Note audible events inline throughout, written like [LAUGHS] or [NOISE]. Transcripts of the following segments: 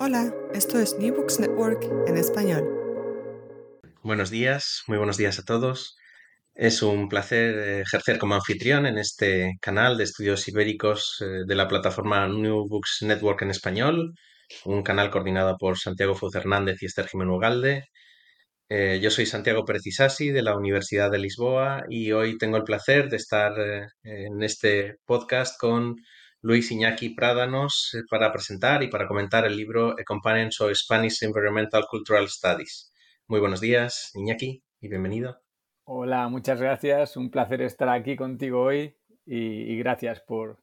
Hola, esto es New Books Network en español. Buenos días, muy buenos días a todos. Es un placer eh, ejercer como anfitrión en este canal de estudios ibéricos eh, de la plataforma New Books Network en español, un canal coordinado por Santiago Fuz Hernández y Esther Jiménez Ugalde. Eh, yo soy Santiago Precisasi de la Universidad de Lisboa y hoy tengo el placer de estar en este podcast con Luis Iñaki Prádanos para presentar y para comentar el libro A Companion to Spanish Environmental Cultural Studies. Muy buenos días, Iñaki, y bienvenido. Hola, muchas gracias. Un placer estar aquí contigo hoy y, gracias por,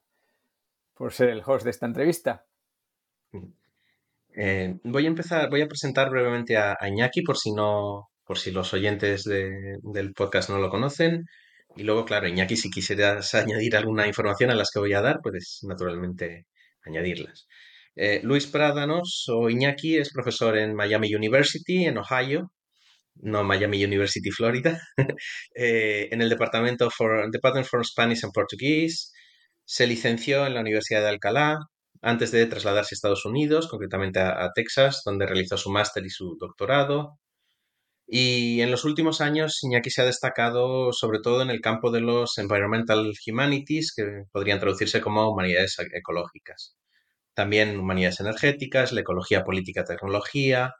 por, ser el host de esta entrevista. Eh, voy a empezar, voy a presentar brevemente a, Iñaki por si no, por si los oyentes del podcast no lo conocen. Y luego, claro, Iñaki, si quisieras [LAUGHS] añadir alguna información a las que voy a dar, puedes naturalmente añadirlas. Eh, Luis Prádanos o Iñaki es profesor en Miami University, en Ohio, no Miami University, Florida, [LAUGHS] eh, en el departamento for, Department for Spanish and Portuguese. Se licenció en la Universidad de Alcalá antes de trasladarse a Estados Unidos, concretamente a Texas, donde realizó su máster y su doctorado. Y en los últimos años, Iñaki se ha destacado sobre todo en el campo de los environmental humanities, que podrían traducirse como humanidades ecológicas. También humanidades energéticas, la ecología política, tecnología.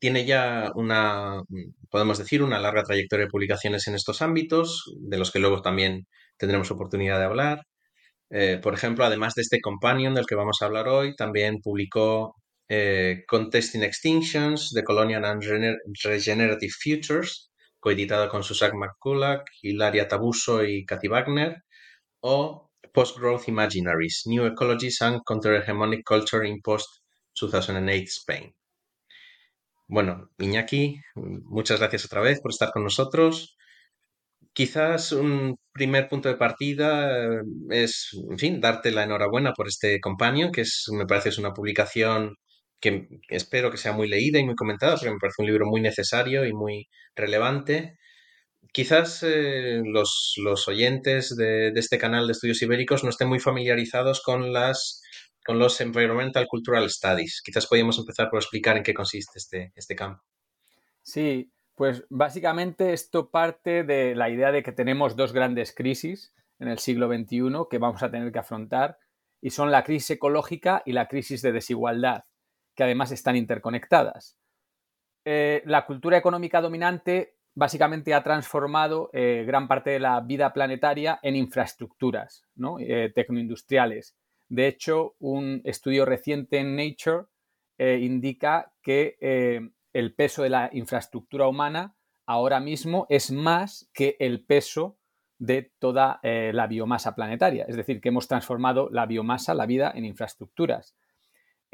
Tiene ya una, podemos decir, una larga trayectoria de publicaciones en estos ámbitos, de los que luego también tendremos oportunidad de hablar. Eh, por ejemplo, además de este companion del que vamos a hablar hoy, también publicó eh, Contesting Extinctions, The Colonial and Regenerative Futures, coeditado con Susan McCulloch, Hilaria Tabuso y Cathy Wagner, o Post-Growth Imaginaries, New Ecologies and Counter-Hegemonic Culture in Post-2008 Spain. Bueno, Iñaki, muchas gracias otra vez por estar con nosotros. Quizás un primer punto de partida eh, es, en fin, darte la enhorabuena por este Companion, que me parece es una publicación que espero que sea muy leída y muy comentada, porque me parece un libro muy necesario y muy relevante. Quizás eh, los, oyentes de, este canal de estudios ibéricos no estén muy familiarizados con, las, con los Environmental Cultural Studies. Quizás podríamos empezar por explicar en qué consiste este, este campo. Sí, pues básicamente esto parte de la idea de que tenemos dos grandes crisis en el siglo XXI que vamos a tener que afrontar y son la crisis ecológica y la crisis de desigualdad además están interconectadas. Eh, la cultura económica dominante básicamente ha transformado eh, gran parte de la vida planetaria en infraestructuras ¿no? Eh, tecnoindustriales. De hecho, un estudio reciente en Nature indica que el peso de la infraestructura humana ahora mismo es más que el peso de toda la biomasa planetaria. Es decir, que hemos transformado la biomasa, la vida, en infraestructuras.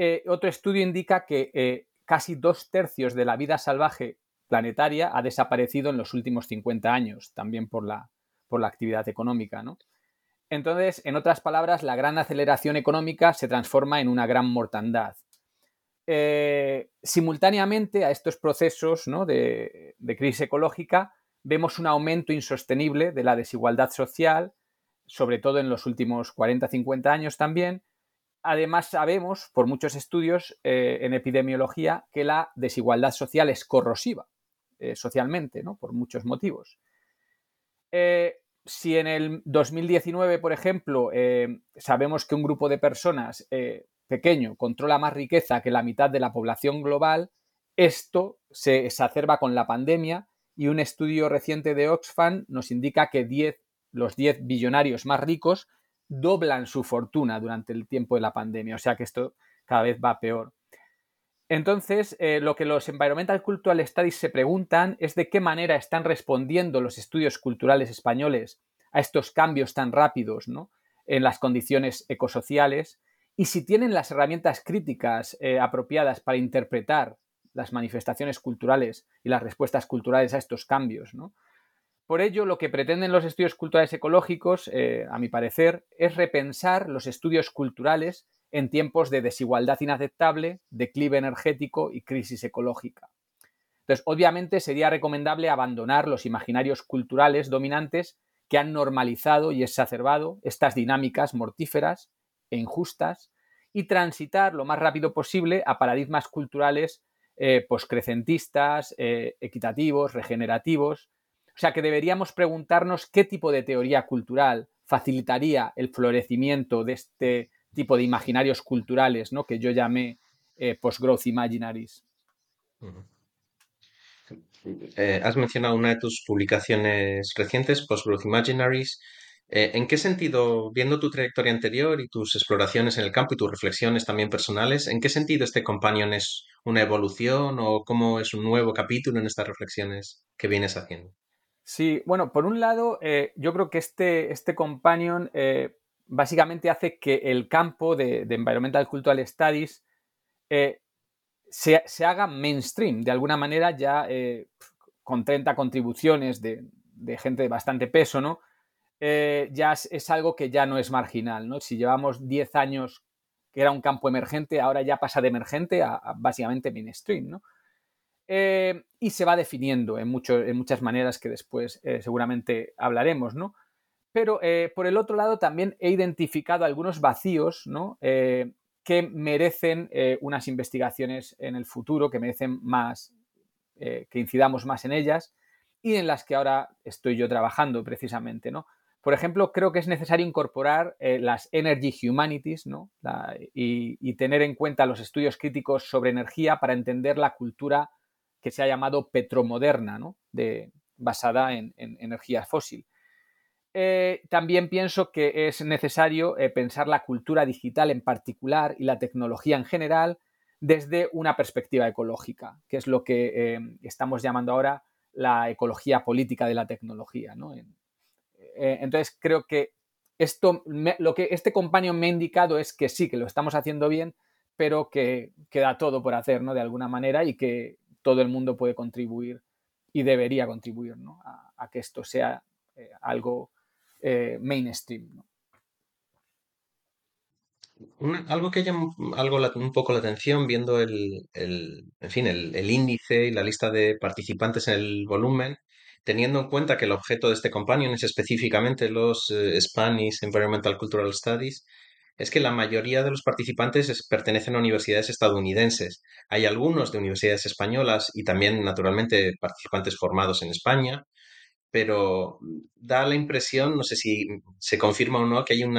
Eh, otro estudio indica que eh, casi dos tercios de la vida salvaje planetaria ha desaparecido en los últimos 50 años, también por la, por la actividad económica. Entonces, en otras palabras, la gran aceleración económica se transforma en una gran mortandad. Eh, simultáneamente a estos procesos de, de, crisis ecológica, vemos un aumento insostenible de la desigualdad social, sobre todo en los últimos 40-50 años también, Además, sabemos por muchos estudios eh, en epidemiología que la desigualdad social es corrosiva eh, socialmente, ¿no? por muchos motivos. Eh, si en el 2019, por ejemplo, sabemos que un grupo de personas pequeño controla más riqueza que la mitad de la población global, esto se exacerba con la pandemia y un estudio reciente de Oxfam nos indica que 10, los 10 billonarios más ricos doblan su fortuna durante el tiempo de la pandemia. O sea que esto cada vez va peor. Entonces, eh, lo que los Environmental Cultural Studies se preguntan es de qué manera están respondiendo los estudios culturales españoles a estos cambios tan rápidos en las condiciones ecosociales y si tienen las herramientas críticas eh, apropiadas para interpretar las manifestaciones culturales y las respuestas culturales a estos cambios. ¿no? Por ello, lo que pretenden los estudios culturales ecológicos, eh, a mi parecer, es repensar los estudios culturales en tiempos de desigualdad inaceptable, declive energético y crisis ecológica. Entonces, obviamente sería recomendable abandonar los imaginarios culturales dominantes que han normalizado y exacerbado estas dinámicas mortíferas e injustas y transitar lo más rápido posible a paradigmas culturales eh, poscrecentistas, eh, equitativos, regenerativos. O sea que deberíamos preguntarnos qué tipo de teoría cultural facilitaría el florecimiento de este tipo de imaginarios culturales ¿no? que yo llamé eh, post-growth imaginaries. has mencionado una de tus publicaciones recientes, Post-Growth Imaginaries, eh, ¿En qué sentido, viendo tu trayectoria anterior y tus exploraciones en el campo y tus reflexiones también personales, ¿en qué sentido este companion es una evolución o cómo es un nuevo capítulo en estas reflexiones que vienes haciendo? Sí, bueno, por un lado, eh, yo creo que este, este companion eh, básicamente hace que el campo de, Environmental Cultural Studies se, se, haga mainstream, de alguna manera ya con 30 contribuciones de, de gente de bastante peso, ¿no? Eh, ya es, algo que ya no es marginal. ¿no? Si llevamos 10 años que era un campo emergente, ahora ya pasa de emergente a, básicamente mainstream. ¿no? Eh, y se va definiendo en, en, muchas maneras que después eh, seguramente hablaremos. ¿no? Pero por el otro lado también he identificado algunos vacíos ¿no? que merecen unas investigaciones en el futuro, que merecen más, que incidamos más en ellas y en las que ahora estoy yo trabajando precisamente, ¿no? Por ejemplo, creo que es necesario incorporar eh, las Energy Humanities ¿no? y, tener en cuenta los estudios críticos sobre energía para entender la cultura que se ha llamado petromoderna, ¿no? de, basada en, energía fósil. Eh, también pienso que es necesario eh, pensar la cultura digital en particular y la tecnología en general desde una perspectiva ecológica, que es lo que estamos llamando ahora la ecología política de la tecnología. ¿no? Eh, entonces creo que esto, lo que este compañero me ha indicado es que sí, que lo estamos haciendo bien, pero que queda todo por hacer, ¿no? De alguna manera y que todo el mundo puede contribuir y debería contribuir, A, que esto sea eh, algo eh, mainstream, algo que llama algo un poco la atención viendo el, en fin, el, índice y la lista de participantes en el volumen teniendo en cuenta que el objeto de este companion es específicamente los eh, Spanish Environmental Cultural Studies, es que la mayoría de los participantes pertenecen a universidades estadounidenses. Hay algunos de universidades españolas y también, naturalmente, participantes formados en España, pero da la impresión, no sé si se confirma o no, que hay un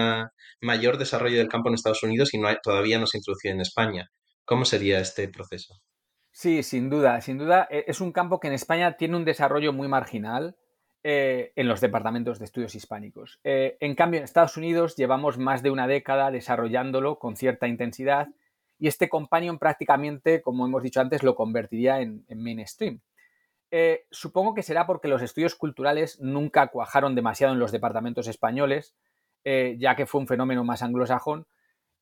mayor desarrollo del campo en Estados Unidos y todavía no se introduce en España. ¿Cómo sería este proceso? Sí, sin duda, sin duda. Eh, es un campo que en España tiene un desarrollo muy marginal eh, en los departamentos de estudios hispánicos. Eh, en cambio, en Estados Unidos llevamos más de una década desarrollándolo con cierta intensidad y este companion prácticamente, como hemos dicho antes, lo convertiría en, mainstream. supongo que será porque los estudios culturales nunca cuajaron demasiado en los departamentos españoles, ya que fue un fenómeno más anglosajón,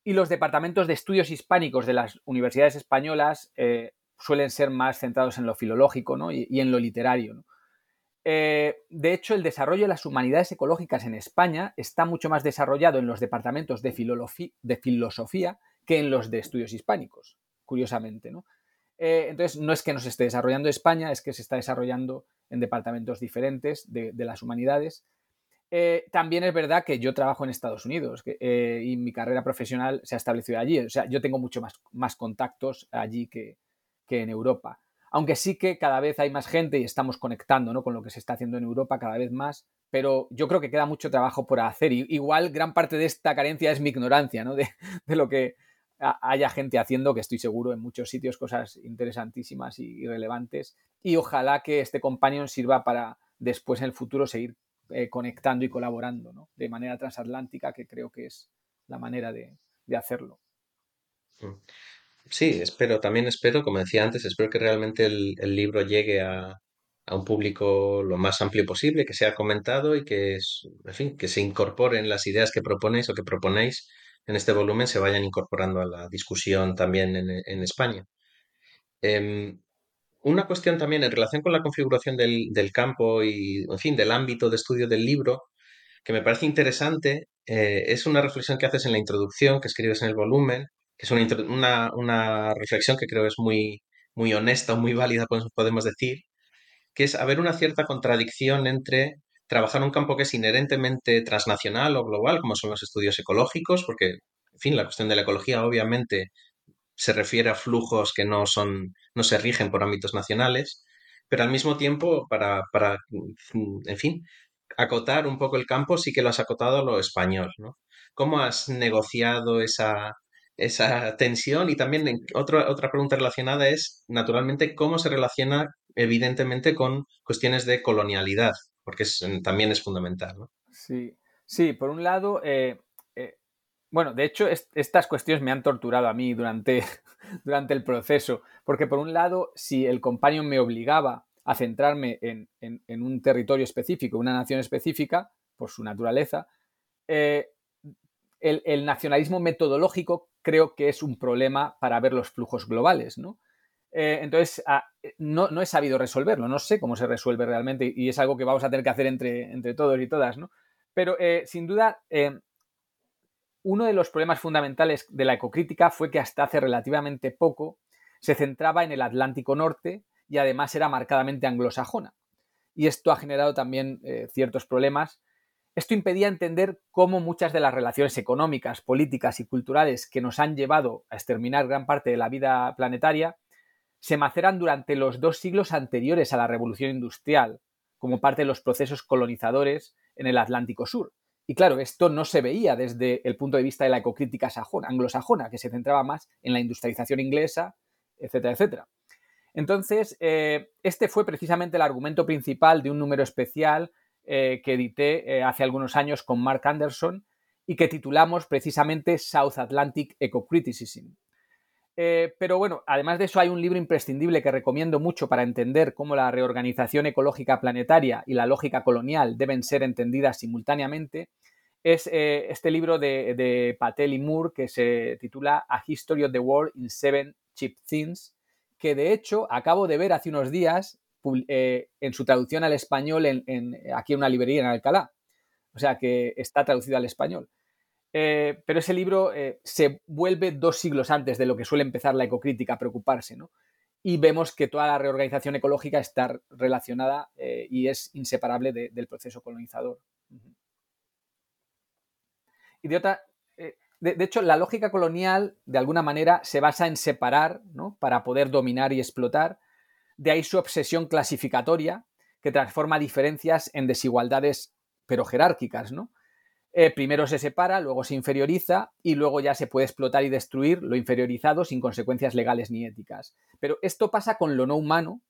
y los departamentos de estudios hispánicos de las universidades españolas suelen ser más centrados en lo filológico y, en lo literario. Eh, de hecho, el desarrollo de las humanidades ecológicas en España está mucho más desarrollado en los departamentos de, filosofía que en los de estudios hispánicos, curiosamente. Eh, entonces, no es que nos esté desarrollando España, es que se está desarrollando en departamentos diferentes de, las humanidades. Eh, también es verdad que yo trabajo en Estados Unidos y mi carrera profesional se ha establecido allí. O sea, yo tengo mucho más, contactos allí que en Europa. Aunque sí que cada vez hay más gente y estamos conectando ¿no? con lo que se está haciendo en Europa cada vez más, pero yo creo que queda mucho trabajo por hacer. Y, igual gran parte de esta carencia es mi ignorancia ¿no? [LAUGHS] de, lo que haya gente haciendo, que estoy seguro en muchos sitios cosas interesantísimas y, relevantes. Y ojalá que este companion sirva para después en el futuro seguir eh, conectando y colaborando ¿no? de manera transatlántica, que creo que es la manera de, de hacerlo. Sí, espero, también espero, como decía antes, espero que realmente el, libro llegue a, un público lo más amplio posible, que sea comentado y que, en fin, que se incorporen las ideas que proponéis o que proponéis en este volumen, se vayan incorporando a la discusión también en, España. Em, una cuestión también en relación con la configuración del, campo y, en fin, del ámbito de estudio del libro, que me parece interesante, eh, es una reflexión que haces en la introducción, que escribes en el volumen, que es una, una, reflexión que creo es muy, muy honesta, muy válida, podemos decir, que es haber una cierta contradicción entre trabajar un campo que es inherentemente transnacional o global, como son los estudios ecológicos, porque en fin, la cuestión de la ecología obviamente se refiere a flujos que no son, no se rigen por ámbitos nacionales, pero al mismo tiempo, para, para, en fin, acotar un poco el campo, sí que lo has acotado a lo español, ¿no? ¿Cómo has negociado esa, esa tensión? Y también otra otra pregunta relacionada es, naturalmente, cómo se relaciona evidentemente con cuestiones de colonialidad, porque también es fundamental. Sí, sí, por un lado, eh, bueno, de hecho, estas cuestiones me han torturado a mí durante, [LAUGHS] durante el proceso, porque por un lado, si el compañero me obligaba a centrarme en, un territorio específico, una nación específica, por su naturaleza, eh, el, nacionalismo metodológico creo que es un problema para ver los flujos globales, ¿no? Eh, entonces, ah, no, he sabido resolverlo, no sé cómo se resuelve realmente y es algo que vamos a tener que hacer entre, entre todos y todas, ¿no? Pero eh, sin duda, uno de los problemas fundamentales de la ecocrítica fue que hasta hace relativamente poco se centraba en el Atlántico Norte y además era marcadamente anglosajona. Y esto ha generado también eh, ciertos problemas. Esto impedía entender cómo muchas de las relaciones económicas, políticas y culturales que nos han llevado a exterminar gran parte de la vida planetaria se maceran durante los dos siglos anteriores a la revolución industrial, como parte de los procesos colonizadores en el Atlántico Sur. Y claro, esto no se veía desde el punto de vista de la ecocrítica sajona, anglosajona, que se centraba más en la industrialización inglesa, etcétera, etcétera. Entonces, eh, este fue precisamente el argumento principal de un número especial eh, que edité eh, hace algunos años con Mark Anderson y que titulamos precisamente South Atlantic Ecocriticism. pero bueno, además de eso hay un libro imprescindible que recomiendo mucho para entender cómo la reorganización ecológica planetaria y la lógica colonial deben ser entendidas simultáneamente, es eh, este libro de, Patel y Moore que se titula A History of the World in Seven Cheap Things, que de hecho acabo de ver hace unos días eh, en su traducción al español aquí en una librería en Alcalá. O sea que está traducido al español. Eh, pero ese libro se vuelve dos siglos antes de lo que suele empezar la ecocrítica a preocuparse, ¿no? Y vemos que toda la reorganización ecológica está relacionada y es inseparable del proceso colonizador. De eh, de, hecho, la lógica colonial, de alguna manera, se basa en separar, ¿no? Para poder dominar y explotar. De ahí su obsesión clasificatoria, que transforma diferencias en desigualdades, pero jerárquicas, ¿no? Eh, primero se separa, luego se inferioriza y luego ya se puede explotar y destruir lo inferiorizado sin consecuencias legales ni éticas. Pero esto pasa con lo no humano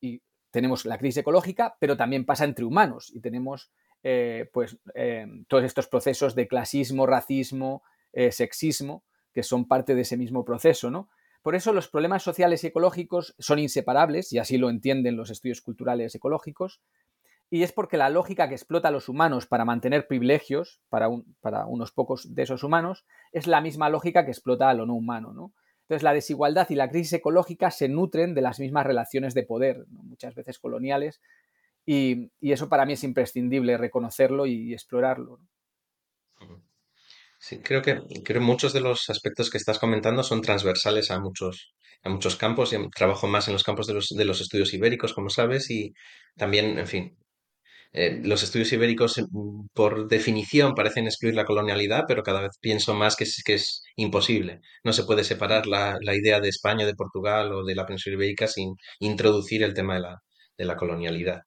y tenemos la crisis ecológica, pero también pasa entre humanos y tenemos eh, pues, eh, todos estos procesos de clasismo, racismo, sexismo, que son parte de ese mismo proceso, ¿no? Por eso los problemas sociales y ecológicos son inseparables, y así lo entienden los estudios culturales ecológicos, y es porque la lógica que explota a los humanos para mantener privilegios para, para unos pocos de esos humanos es la misma lógica que explota a lo no humano, ¿no? Entonces, la desigualdad y la crisis ecológica se nutren de las mismas relaciones de poder, muchas veces coloniales, y, eso para mí es imprescindible, reconocerlo y, explorarlo. Sí, creo que, creo muchos de los aspectos que estás comentando son transversales a muchos, a muchos campos. Y trabajo más en los campos de los, de los estudios ibéricos, como sabes, y también, en fin, eh, los estudios ibéricos, mm, por definición, parecen excluir la colonialidad, pero cada vez pienso más que es, que es imposible. No se puede separar la, la idea de España, de Portugal o de la península ibérica sin introducir el tema de la, de la colonialidad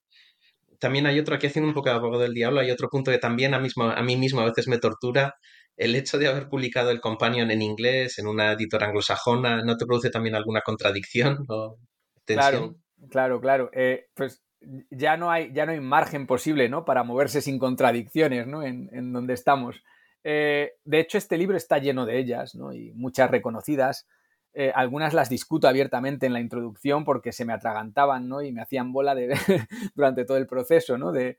también hay otro, aquí haciendo un poco de abogado del diablo, hay otro punto que también a, mismo, a mí mismo a veces me tortura. El hecho de haber publicado el Companion en inglés, en una editora anglosajona, ¿no te produce también alguna contradicción o tensión? Claro, claro, claro. Eh, pues ya no, hay, ya no hay margen posible ¿no? para moverse sin contradicciones ¿no? en, donde estamos. Eh, de hecho, este libro está lleno de ellas ¿no? y muchas reconocidas. Eh, algunas las discuto abiertamente en la introducción porque se me atragantaban ¿no? y me hacían bola [LAUGHS] durante todo el proceso. ¿no? De,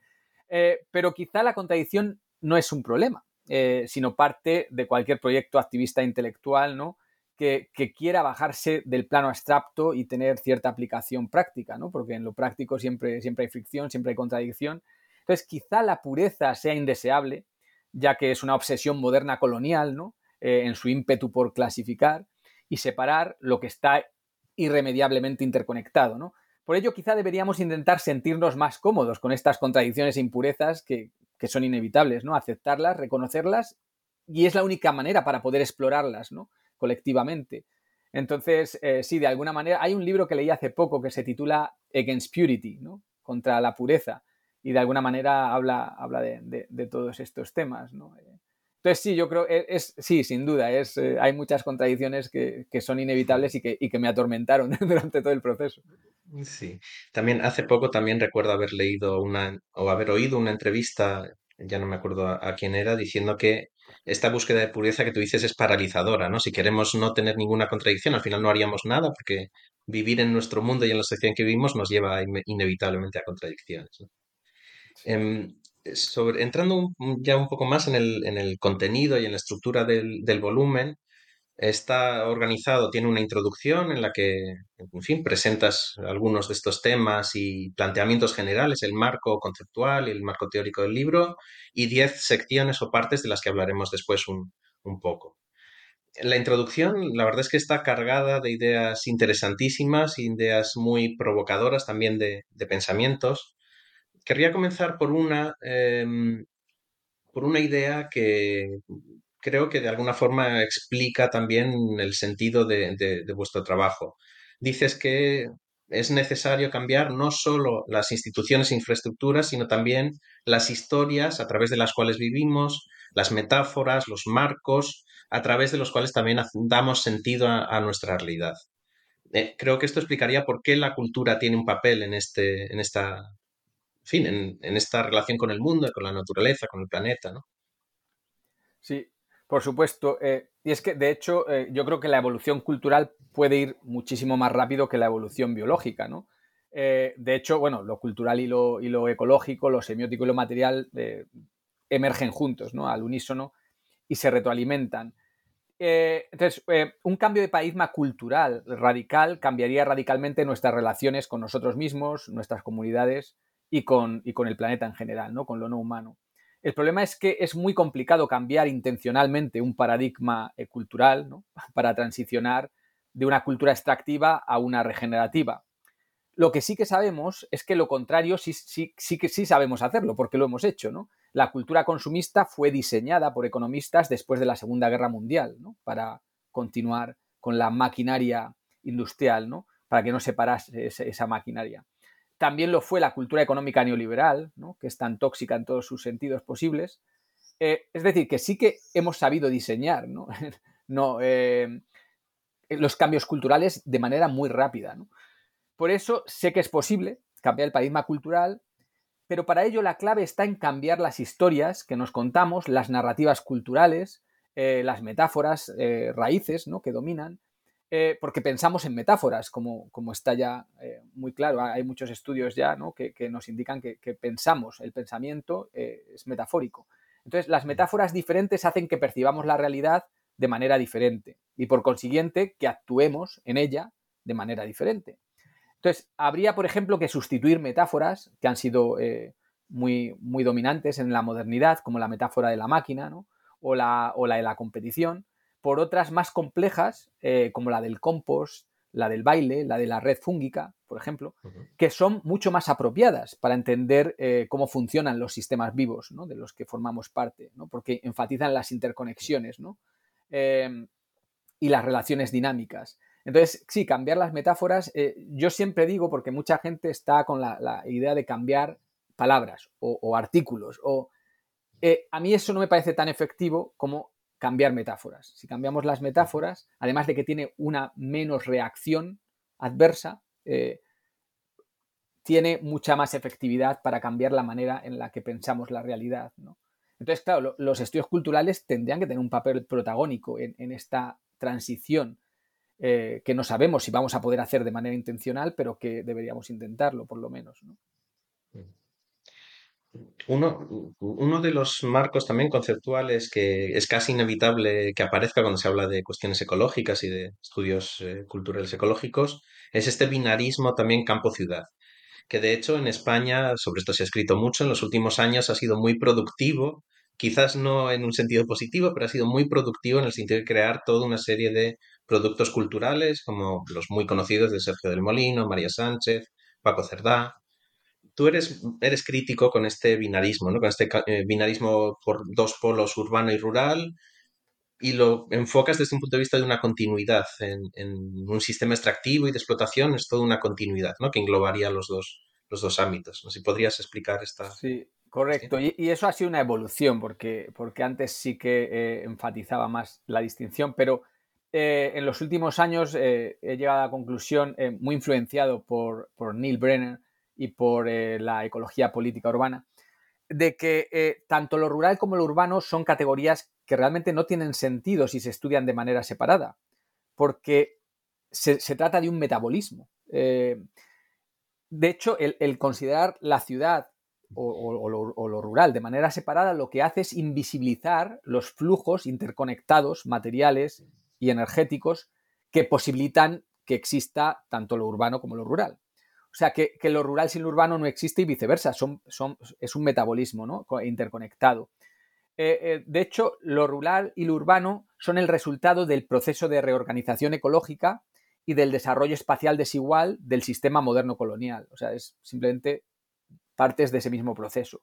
pero quizá la contradicción no es un problema, eh, sino parte de cualquier proyecto activista intelectual ¿no? que, que, quiera bajarse del plano abstracto y tener cierta aplicación práctica, ¿no? porque en lo práctico siempre, siempre hay fricción, siempre hay contradicción. Entonces, quizá la pureza sea indeseable, ya que es una obsesión moderna colonial, ¿no? en su ímpetu por clasificar, y separar lo que está irremediablemente interconectado. ¿no? Por ello, quizá deberíamos intentar sentirnos más cómodos con estas contradicciones e impurezas que, son inevitables, ¿no? aceptarlas, reconocerlas y es la única manera para poder explorarlas, ¿no? Colectivamente. Entonces, eh, sí, de alguna manera, hay un libro que leí hace poco que se titula Against Purity, ¿no? Contra la pureza, y de alguna manera habla, habla de, todos estos temas, ¿no? Entonces, sí, yo creo, e, es, sí, sin duda, es, eh, hay muchas contradicciones que, son inevitables y que, y que me atormentaron [LAUGHS] durante todo el proceso. Sí, también hace poco también recuerdo haber leído una o haber oído una entrevista, ya no me acuerdo a, quién era, diciendo que esta búsqueda de pureza que tú dices es paralizadora, ¿no? Si queremos no tener ninguna contradicción, al final no haríamos nada porque vivir en nuestro mundo y en la sociedad en que vivimos nos lleva inevitablemente a contradicciones. Em, sobre, entrando ya un poco más en el, en el contenido y en la estructura del, del volumen, Está organizado, tiene una introducción en la que, en fin, presentas algunos de estos temas y planteamientos generales, el marco conceptual y el marco teórico del libro, y diez secciones o partes de las que hablaremos después un, poco. La introducción, la verdad es que está cargada de ideas interesantísimas, ideas muy provocadoras también de, pensamientos. Querría comenzar por una, em, por una idea que creo que de alguna forma explica también el sentido de, vuestro trabajo. Dices que es necesario cambiar no solo las instituciones e infraestructuras, sino también las historias a través de las cuales vivimos, las metáforas, los marcos, a través de los cuales también damos sentido a, nuestra realidad. Eh, creo que esto explicaría por qué la cultura tiene un papel en, este, en esta, fin, en, en esta relación con el mundo, con la naturaleza, con el planeta. ¿no? Sí, por supuesto. Eh, y es que, de hecho, eh, yo creo que la evolución cultural puede ir muchísimo más rápido que la evolución biológica, ¿no? Eh, de hecho, bueno, lo cultural y lo, y lo, ecológico, lo semiótico y lo material emergen juntos, ¿no? Al unísono y se retroalimentan. entonces, un cambio de paradigma cultural radical cambiaría radicalmente nuestras relaciones con nosotros mismos, nuestras comunidades y con, y con el planeta en general, ¿no? Con lo no humano. El problema es que es muy complicado cambiar intencionalmente un paradigma eh, cultural [LAUGHS] para transicionar de una cultura extractiva a una regenerativa. Lo que sí que sabemos es que lo contrario sí, que sí sabemos hacerlo, porque lo hemos hecho. ¿no? La cultura consumista fue diseñada por economistas después de la Segunda Guerra Mundial para continuar con la maquinaria industrial, ¿no? para que no se parase esa maquinaria. También lo fue la cultura económica neoliberal, que es tan tóxica en todos sus sentidos posibles. Eh, es decir, que sí que hemos sabido diseñar [LAUGHS] eh, los cambios culturales de manera muy rápida. Por eso sé que es posible cambiar el paradigma cultural, pero para ello la clave está en cambiar las historias que nos contamos, las narrativas culturales, eh, las metáforas, raíces que dominan, eh, porque pensamos en metáforas, como, como está ya eh, muy claro. Hay muchos estudios ya que, nos indican que, pensamos, el pensamiento eh, es metafórico. Entonces, las metáforas diferentes hacen que percibamos la realidad de manera diferente y, por consiguiente, que actuemos en ella de manera diferente. Entonces, habría, por ejemplo, que sustituir metáforas que han sido muy, muy dominantes en la modernidad, como la metáfora de la máquina o, la, o la de la competición, por otras más complejas, eh, como la del compost, la del baile, la de la red fúngica, por ejemplo, que son mucho más apropiadas para entender eh, cómo funcionan los sistemas vivos de los que formamos parte, porque enfatizan las interconexiones em, y las relaciones dinámicas. Entonces, sí, cambiar las metáforas, eh, yo siempre digo, porque mucha gente está con la, idea de cambiar palabras o, o artículos, o a mí eso no me parece tan efectivo como cambiar metáforas. Si cambiamos las metáforas, además de que tiene una menos reacción adversa, eh, tiene mucha más efectividad para cambiar la manera en la que pensamos la realidad. Entonces, claro, los estudios culturales tendrían que tener un papel protagónico en, esta transición eh, que no sabemos si vamos a poder hacer de manera intencional, pero que deberíamos intentarlo, por lo menos. Uno, uno de los marcos también conceptuales que es casi inevitable que aparezca cuando se habla de cuestiones ecológicas y de estudios eh, culturales ecológicos es este binarismo también campo-ciudad, que de hecho en España, sobre esto se ha escrito mucho, en los últimos años ha sido muy productivo, quizás no en un sentido positivo, pero ha sido muy productivo en el sentido de crear toda una serie de productos culturales, como los muy conocidos de Sergio del Molino, María Sánchez, Paco Cerdá, tú eres, eres crítico con este binarismo, ¿no? Con este eh, binarismo por dos polos, urbano y rural, y lo enfocas desde un punto de vista de una continuidad. En, un sistema extractivo y de explotación es toda una continuidad, ¿no? Que englobaría los dos, los dos ámbitos. No sé si podrías explicar esta. Sí, correcto. Y, eso ha sido una evolución, porque, porque antes sí que eh, enfatizaba más la distinción, pero eh, en los últimos años eh, he llegado a la conclusión, muy influenciado por, por, Neil Brenner y por la ecología política urbana, de que tanto lo rural como lo urbano son categorías que realmente no tienen sentido si se estudian de manera separada, porque se, trata de un metabolismo. Eh, de hecho, el, considerar la ciudad o, lo, rural de manera separada lo que hace es invisibilizar los flujos interconectados, materiales y energéticos que posibilitan que exista tanto lo urbano como lo rural. O sea, que, lo rural sin lo urbano no existe y viceversa, son, es un metabolismo ¿no? interconectado. Eh, eh, de hecho, lo rural y lo urbano son el resultado del proceso de reorganización ecológica y del desarrollo espacial desigual del sistema moderno colonial. O sea, es simplemente partes de ese mismo proceso.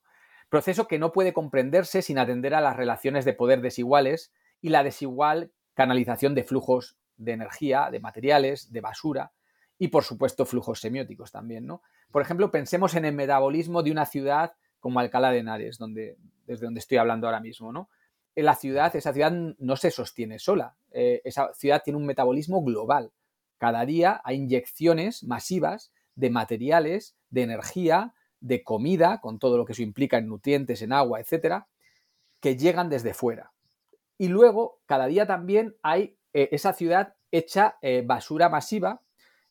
Proceso que no puede comprenderse sin atender a las relaciones de poder desiguales y la desigual canalización de flujos de energía, de materiales, de basura y, por supuesto, flujos semióticos también. ¿no? Por ejemplo, pensemos en el metabolismo de una ciudad como Alcalá de Henares, donde, desde donde estoy hablando ahora mismo, ¿no? En la ciudad, esa ciudad no se sostiene sola. Eh, esa ciudad tiene un metabolismo global. Cada día hay inyecciones masivas de materiales, de energía, de comida, con todo lo que eso implica en nutrientes, en agua, etcétera, que llegan desde fuera. Y luego, cada día también hay eh, esa ciudad hecha eh, basura masiva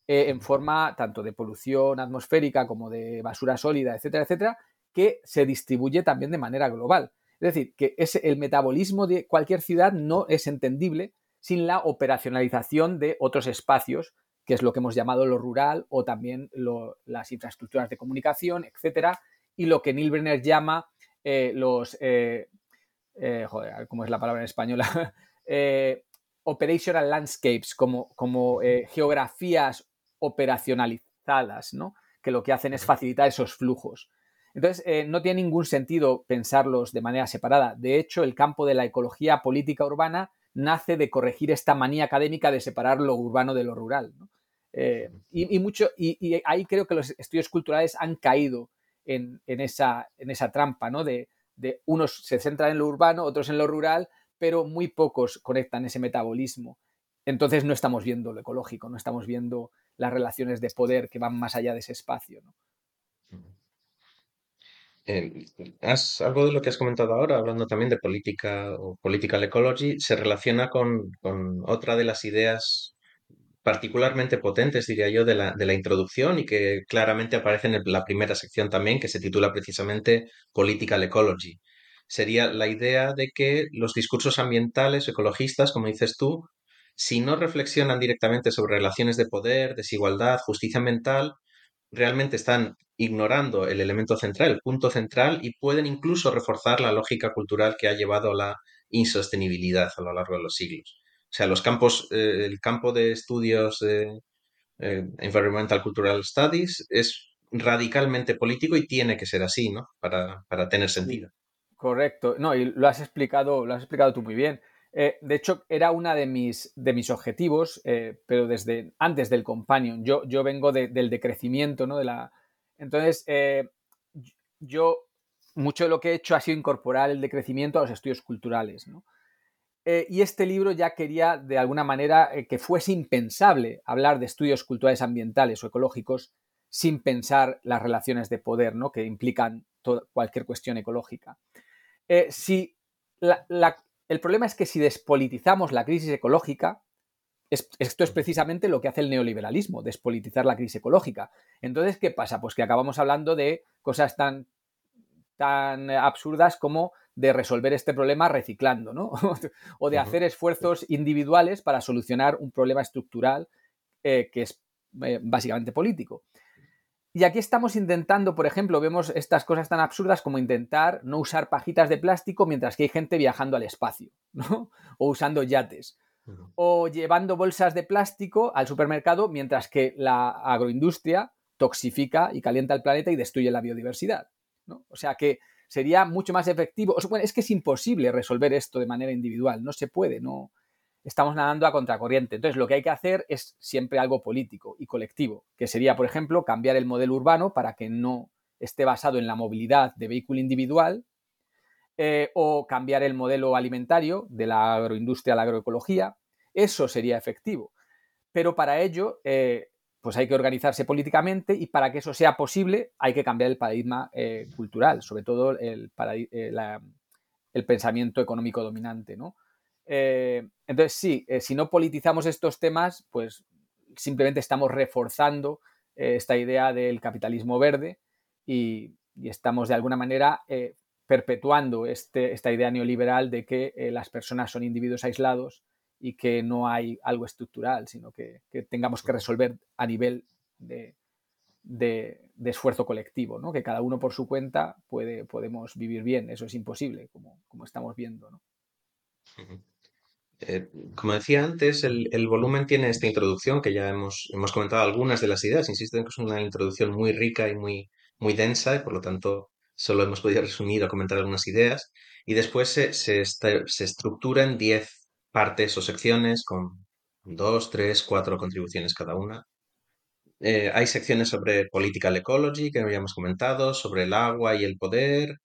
en forma tanto de polución atmosférica como de basura sólida, etcétera, etcétera, que se distribuye también de manera global. Es decir, que el metabolismo de cualquier ciudad no es entendible sin la operacionalización de otros espacios, que es lo que hemos llamado lo rural o también las infraestructuras de comunicación, etcétera, y lo que Neil Brenner llama eh, los, eh, eh, joder, ¿cómo es la palabra en español? [LAUGHS] operational landscapes, como, como geografías operacionalizadas, ¿no? que lo que hacen es facilitar esos flujos. Entonces, eh, no tiene ningún sentido pensarlos de manera separada. De hecho, el campo de la ecología política urbana nace de corregir esta manía académica de separar lo urbano de lo rural. Eh, y, mucho, y, ahí creo que los estudios culturales han caído en, esa, en esa, trampa, ¿no? De, de, unos se centran en lo urbano, otros en lo rural, pero muy pocos conectan ese metabolismo. Entonces no estamos viendo lo ecológico, no estamos viendo las relaciones de poder que van más allá de ese espacio. ¿no? algo de lo que has comentado ahora, hablando también de política o political ecology, se relaciona con, otra de las ideas particularmente potentes, diría yo, de la, de la introducción y que claramente aparece en la primera sección también, que se titula precisamente Political Ecology. Sería la idea de que los discursos ambientales, ecologistas, como dices tú, si no reflexionan directamente sobre relaciones de poder, desigualdad, justicia ambiental, realmente están ignorando el elemento central, el punto central, y pueden incluso reforzar la lógica cultural que ha llevado a la insostenibilidad a lo largo de los siglos. O sea, los campos, eh, el campo de estudios de eh, Environmental Cultural Studies es radicalmente político y tiene que ser así, ¿no? Para, para tener sentido. correcto. No, y lo has explicado, lo has explicado tú muy bien. Eh, de hecho, era uno de mis, de mis objetivos, eh, pero desde antes del Companion. Yo, yo vengo del decrecimiento, ¿no? De la... Entonces, eh, yo mucho de lo que he hecho ha sido incorporar el decrecimiento a los estudios culturales, y este libro ya quería, de alguna manera, que fuese impensable hablar de estudios culturales ambientales o ecológicos sin pensar las relaciones de poder, ¿no? Que implican cualquier cuestión ecológica. si la, el problema es que si despolitizamos la crisis ecológica, esto es precisamente lo que hace el neoliberalismo, despolitizar la crisis ecológica. Entonces, ¿qué pasa? Pues que acabamos hablando de cosas tan, tan absurdas como de resolver este problema reciclando, ¿no? [LAUGHS] o de hacer esfuerzos individuales para solucionar un problema estructural eh, que es eh, básicamente político. Y aquí estamos intentando, por ejemplo, vemos estas cosas tan absurdas como intentar no usar pajitas de plástico mientras que hay gente viajando al espacio, [LAUGHS] ¿no? O usando yates. O llevando bolsas de plástico al supermercado mientras que la agroindustria toxifica y calienta el planeta y destruye la biodiversidad. ¿no? O sea que sería mucho más efectivo. bueno, es que es imposible resolver esto de manera individual, no se puede, no estamos nadando a contracorriente. Entonces, lo que hay que hacer es siempre algo político y colectivo, que sería, por ejemplo, cambiar el modelo urbano para que no esté basado en la movilidad de vehículo individual, eh, o cambiar el modelo alimentario de la agroindustria a la agroecología. Eso sería efectivo. Pero para ello, eh, pues hay que organizarse políticamente y para que eso sea posible hay que cambiar el paradigma eh, cultural, sobre todo el, el, pensamiento económico dominante. ¿no? Entonces, sí, si no politizamos estos temas, pues simplemente estamos reforzando esta idea del capitalismo verde y, estamos de alguna manera perpetuando este, esta idea neoliberal de que eh, las personas son individuos aislados y que no hay algo estructural, sino que, tengamos que resolver a nivel de, esfuerzo colectivo, ¿no? que cada uno por su cuenta puede, podemos vivir bien. Eso es imposible, como, como estamos viendo. ¿no? Eh, como decía antes, el, volumen tiene esta introducción que ya hemos, hemos comentado algunas de las ideas. Insisto en que es una introducción muy rica y muy, muy densa y por lo tanto solo hemos podido resumir o comentar algunas ideas, y después se, se, se estructura en 10 partes o secciones con dos, tres, cuatro contribuciones cada una. Eh, hay secciones sobre political ecology, que habíamos comentado, sobre el agua y el poder,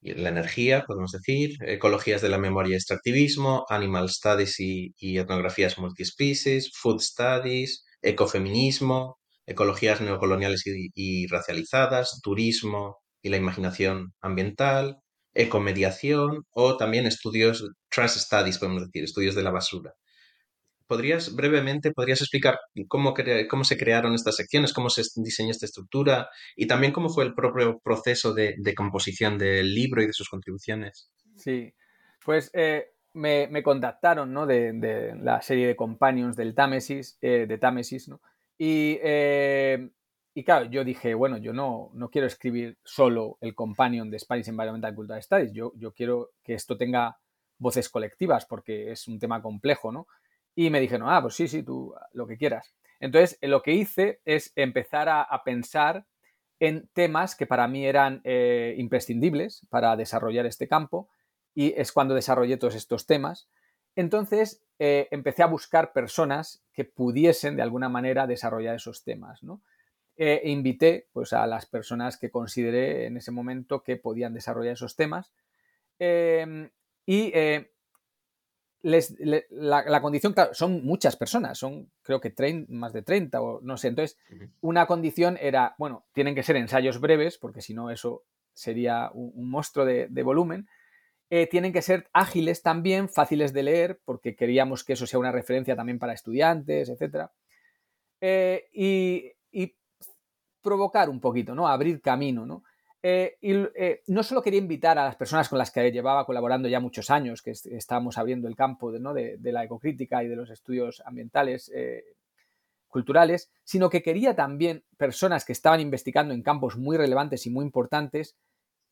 la energía, podemos decir, ecologías de la memoria y extractivismo, animal studies y, y etnografías multispecies, food studies, ecofeminismo, ecologías neocoloniales y, y racializadas, turismo, y la imaginación ambiental, ecomediación o también estudios, trash studies, podemos decir, estudios de la basura. ¿Podrías, brevemente, podrías explicar cómo, cómo se crearon estas secciones, cómo se diseñó esta estructura y también cómo fue el propio proceso de, composición del libro y de sus contribuciones? Sí, pues eh, me, contactaron ¿no? de, la serie de Companions del Támesis, eh, de Támesis, ¿no? y eh, y claro, yo dije, bueno, yo no, no quiero escribir solo el companion de Spanish Environmental Cultural Studies, yo, yo quiero que esto tenga voces colectivas porque es un tema complejo, ¿no? Y me dijeron, ah, pues sí, sí, tú lo que quieras. Entonces, lo que hice es empezar a, pensar en temas que para mí eran eh, imprescindibles para desarrollar este campo y es cuando desarrollé todos estos temas. Entonces, eh, empecé a buscar personas que pudiesen de alguna manera desarrollar esos temas, ¿no? e invité pues, a las personas que consideré en ese momento que podían desarrollar esos temas. Em, eh, la, condición, son muchas personas, son creo que más de 30 o no sé. Entonces, una condición era, bueno, tienen que ser ensayos breves, porque si no, eso sería un, monstruo de, volumen. Eh, tienen que ser ágiles también, fáciles de leer, porque queríamos que eso sea una referencia también para estudiantes, etc. y, y provocar un poquito, ¿no? Abrir camino, ¿no? Eh, y eh, no solo quería invitar a las personas con las que llevaba colaborando ya muchos años, que estábamos abriendo el campo de, ¿no? de, la ecocrítica y de los estudios ambientales eh, culturales, sino que quería también personas que estaban investigando en campos muy relevantes y muy importantes,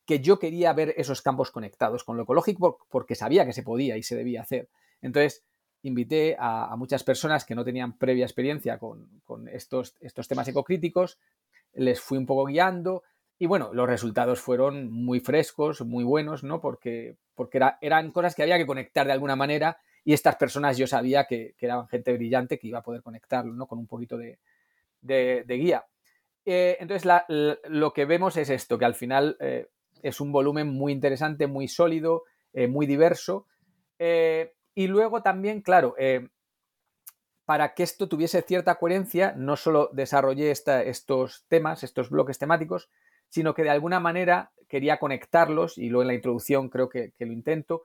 que yo quería ver esos campos conectados con lo ecológico porque sabía que se podía y se debía hacer. Entonces, invité a, muchas personas que no tenían previa experiencia con, con estos, estos temas ecocríticos, les fui un poco guiando y bueno, los resultados fueron muy frescos, muy buenos, ¿no? Porque, porque eran cosas que había que conectar de alguna manera y estas personas yo sabía que, eran gente brillante que iba a poder conectarlo, ¿no? Con un poquito de, guía. Eh, entonces, lo que vemos es esto, que al final eh, es un volumen muy interesante, muy sólido, eh, muy diverso. y luego también, claro, para que esto tuviese cierta coherencia, no solo desarrollé estos temas, estos bloques temáticos, sino que de alguna manera quería conectarlos, y luego en la introducción creo que, lo intento.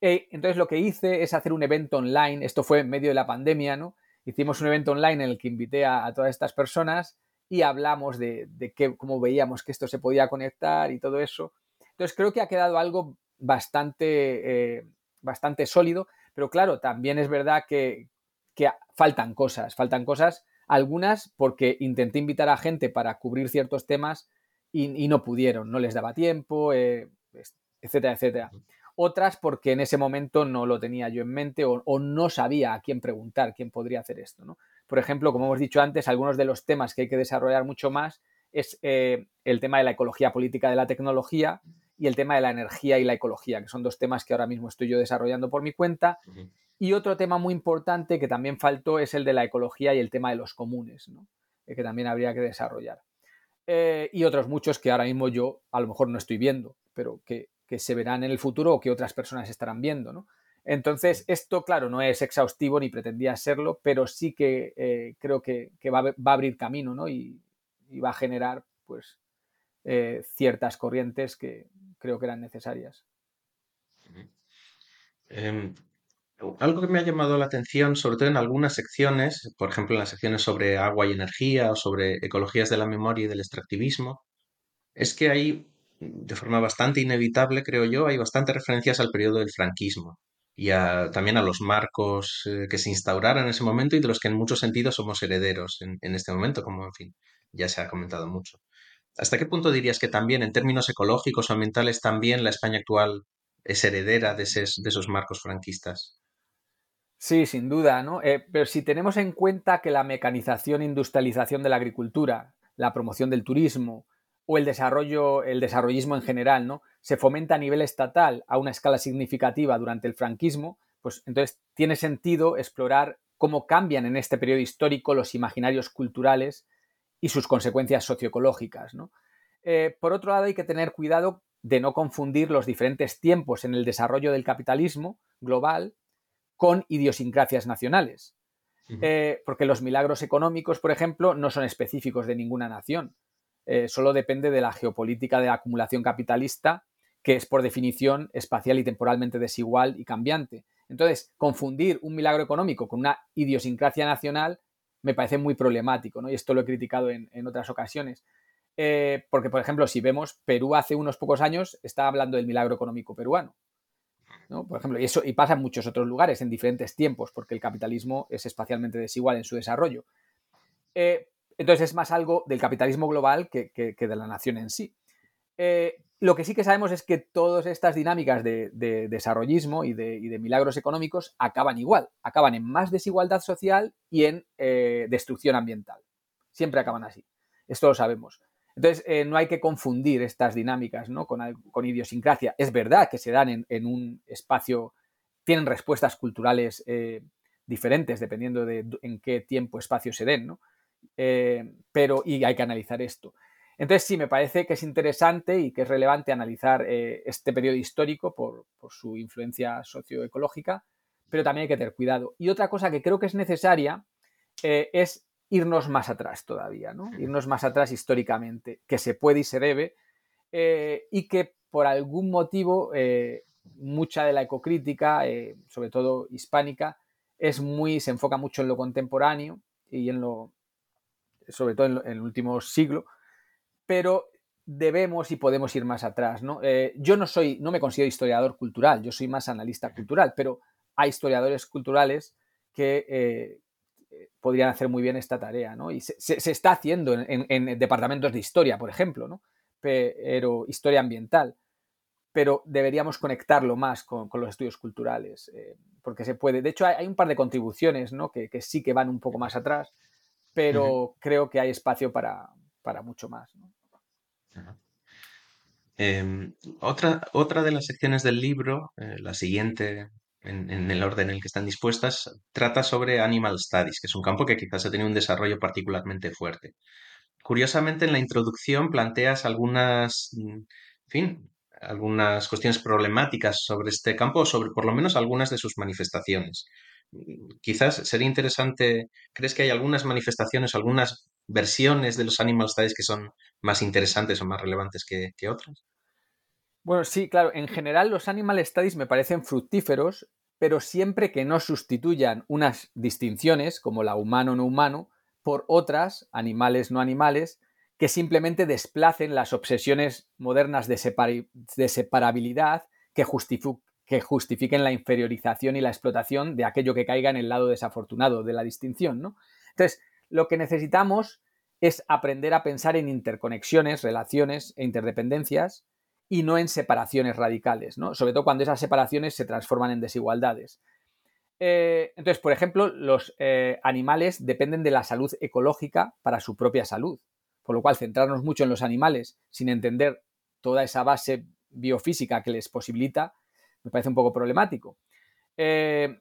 Eh, entonces lo que hice es hacer un evento online, esto fue en medio de la pandemia, ¿no? Hicimos un evento online en el que invité a, todas estas personas y hablamos de, cómo veíamos que esto se podía conectar y todo eso. Entonces creo que ha quedado algo bastante, eh, bastante sólido, pero claro, también es verdad que, que faltan cosas, faltan cosas, algunas porque intenté invitar a gente para cubrir ciertos temas y, no pudieron, no les daba tiempo, eh, etcétera, etcétera. Otras porque en ese momento no lo tenía yo en mente o, no sabía a quién preguntar, quién podría hacer esto. ¿no? Por ejemplo, como hemos dicho antes, algunos de los temas que hay que desarrollar mucho más es eh, el tema de la ecología política de la tecnología y el tema de la energía y la ecología, que son dos temas que ahora mismo estoy yo desarrollando por mi cuenta. Y otro tema muy importante que también faltó es el de la ecología y el tema de los comunes, ¿no? Eh, que también habría que desarrollar. Eh, y otros muchos que ahora mismo yo a lo mejor no estoy viendo, pero que, se verán en el futuro o que otras personas estarán viendo. ¿no? Entonces, esto, claro, no es exhaustivo ni pretendía serlo, pero sí que eh, creo que, va, a abrir camino ¿no? y, va a generar pues, ciertas corrientes que creo que eran necesarias. Algo que me ha llamado la atención, sobre todo en algunas secciones, por ejemplo en las secciones sobre agua y energía o sobre ecologías de la memoria y del extractivismo, es que hay, de forma bastante inevitable, creo yo, hay bastantes referencias al periodo del franquismo y también a los marcos eh, que se instauraron en ese momento y de los que en muchos sentidos somos herederos en, este momento, como en fin, ya se ha comentado mucho. ¿Hasta qué punto dirías que también en términos ecológicos o ambientales también la España actual es heredera de, de esos marcos franquistas? Sí, sin duda, ¿no? Eh, pero si tenemos en cuenta que la mecanización e industrialización de la agricultura, la promoción del turismo o el desarrollo, el desarrollismo en general, ¿no? Se fomenta a nivel estatal a una escala significativa durante el franquismo, pues entonces tiene sentido explorar cómo cambian en este periodo histórico los imaginarios culturales y sus consecuencias socioecológicas, ¿no? Eh, por otro lado, hay que tener cuidado de no confundir los diferentes tiempos en el desarrollo del capitalismo global con idiosincrasias nacionales. Eh, porque los milagros económicos, por ejemplo, no son específicos de ninguna nación. Eh, solo depende de la geopolítica de la acumulación capitalista, que es por definición espacial y temporalmente desigual y cambiante. Entonces, confundir un milagro económico con una idiosincrasia nacional me parece muy problemático, ¿no? Y esto lo he criticado en, otras ocasiones. Eh, porque, por ejemplo, si vemos, Perú hace unos pocos años estaba hablando del milagro económico peruano. Por ejemplo, y eso y pasa en muchos otros lugares, en diferentes tiempos, porque el capitalismo es espacialmente desigual en su desarrollo. Eh, entonces es más algo del capitalismo global que, de la nación en sí. Eh, lo que sí que sabemos es que todas estas dinámicas de, desarrollismo y de, milagros económicos acaban igual, acaban en más desigualdad social y en eh, destrucción ambiental. Siempre acaban así. Esto lo sabemos. Entonces, eh, no hay que confundir estas dinámicas con, idiosincrasia. Es verdad que se dan en, un espacio, tienen respuestas culturales eh, diferentes dependiendo de en qué tiempo, espacio se den, ¿no? Eh, pero, y hay que analizar esto. Entonces, sí, me parece que es interesante y que es relevante analizar este periodo histórico por su influencia socioecológica, pero también hay que tener cuidado. Y otra cosa que creo que es necesaria es irnos más atrás todavía, ¿no? Irnos más atrás históricamente, que se puede y se debe, eh, y que por algún motivo eh, mucha de la ecocrítica, eh, sobre todo hispánica, es muy, se enfoca mucho en lo contemporáneo y en lo, sobre todo en, el último siglo, pero debemos y podemos ir más atrás, ¿no? yo no soy, no me considero historiador cultural, yo soy más analista cultural, pero hay historiadores culturales que, podrían hacer muy bien esta tarea, ¿no? Y se, está haciendo en, departamentos de historia, por ejemplo, ¿no? Pero historia ambiental. Pero deberíamos conectarlo más con, los estudios culturales, eh, porque se puede. De hecho, hay, un par de contribuciones, ¿no? Que, sí que van un poco más atrás, pero creo que hay espacio para, mucho más. Em, otra, otra de las secciones del libro, eh, la siguiente en, el orden en el que están dispuestas, trata sobre Animal Studies, que es un campo que quizás ha tenido un desarrollo particularmente fuerte. Curiosamente, en la introducción planteas algunas, mm, fin, algunas cuestiones problemáticas sobre este campo, o sobre por lo menos algunas de sus manifestaciones. Mm, quizás sería interesante, ¿crees que hay algunas manifestaciones, algunas versiones de los Animal Studies que son más interesantes o más relevantes que otras? Bueno, sí, claro. En general los animal studies me parecen fructíferos, pero siempre que no sustituyan unas distinciones, como la humano-no humano, por otras, animales no animales, que simplemente desplacen las obsesiones modernas de, separabilidad que, que, justifiquen la inferiorización y la explotación de aquello que caiga en el lado desafortunado de la distinción. ¿no? Entonces, lo que necesitamos es aprender a pensar en interconexiones, relaciones e interdependencias y no en separaciones radicales, ¿no? Sobre todo cuando esas separaciones se transforman en desigualdades. Eh, entonces, por ejemplo, los eh, animales dependen de la salud ecológica para su propia salud, por lo cual centrarnos mucho en los animales sin entender toda esa base biofísica que les posibilita, me parece un poco problemático. Eh,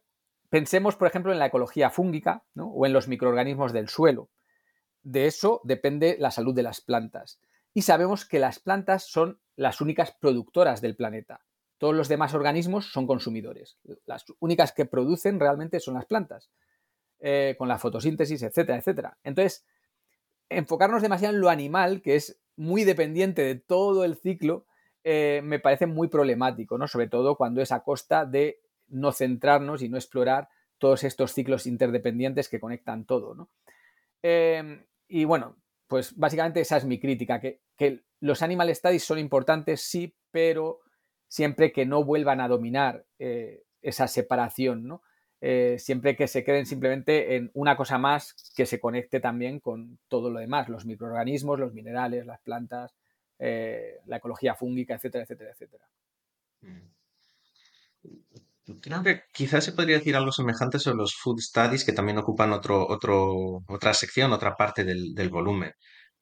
pensemos, por ejemplo, en la ecología fúngica o en los microorganismos del suelo. De eso depende la salud de las plantas. Y sabemos que las plantas son las únicas productoras del planeta. Todos los demás organismos son consumidores. Las únicas que producen realmente son las plantas, eh, con la fotosíntesis, etcétera, etcétera. Entonces, enfocarnos demasiado en lo animal, que es muy dependiente de todo el ciclo, eh, me parece muy problemático, ¿no? Sobre todo cuando es a costa de no centrarnos y no explorar todos estos ciclos interdependientes que conectan todo, ¿no? Eh, y bueno, pues básicamente esa es mi crítica, que, los animal studies son importantes, sí, pero siempre que no vuelvan a dominar eh, esa separación, ¿no? Eh, siempre que se queden simplemente en una cosa más que se conecte también con todo lo demás, los microorganismos, los minerales, las plantas, eh, la ecología fúngica, etcétera, etcétera, etcétera. Mm. Creo que quizás se podría decir algo semejante sobre los food studies que también ocupan otro, otro, otra sección, otra parte del volumen.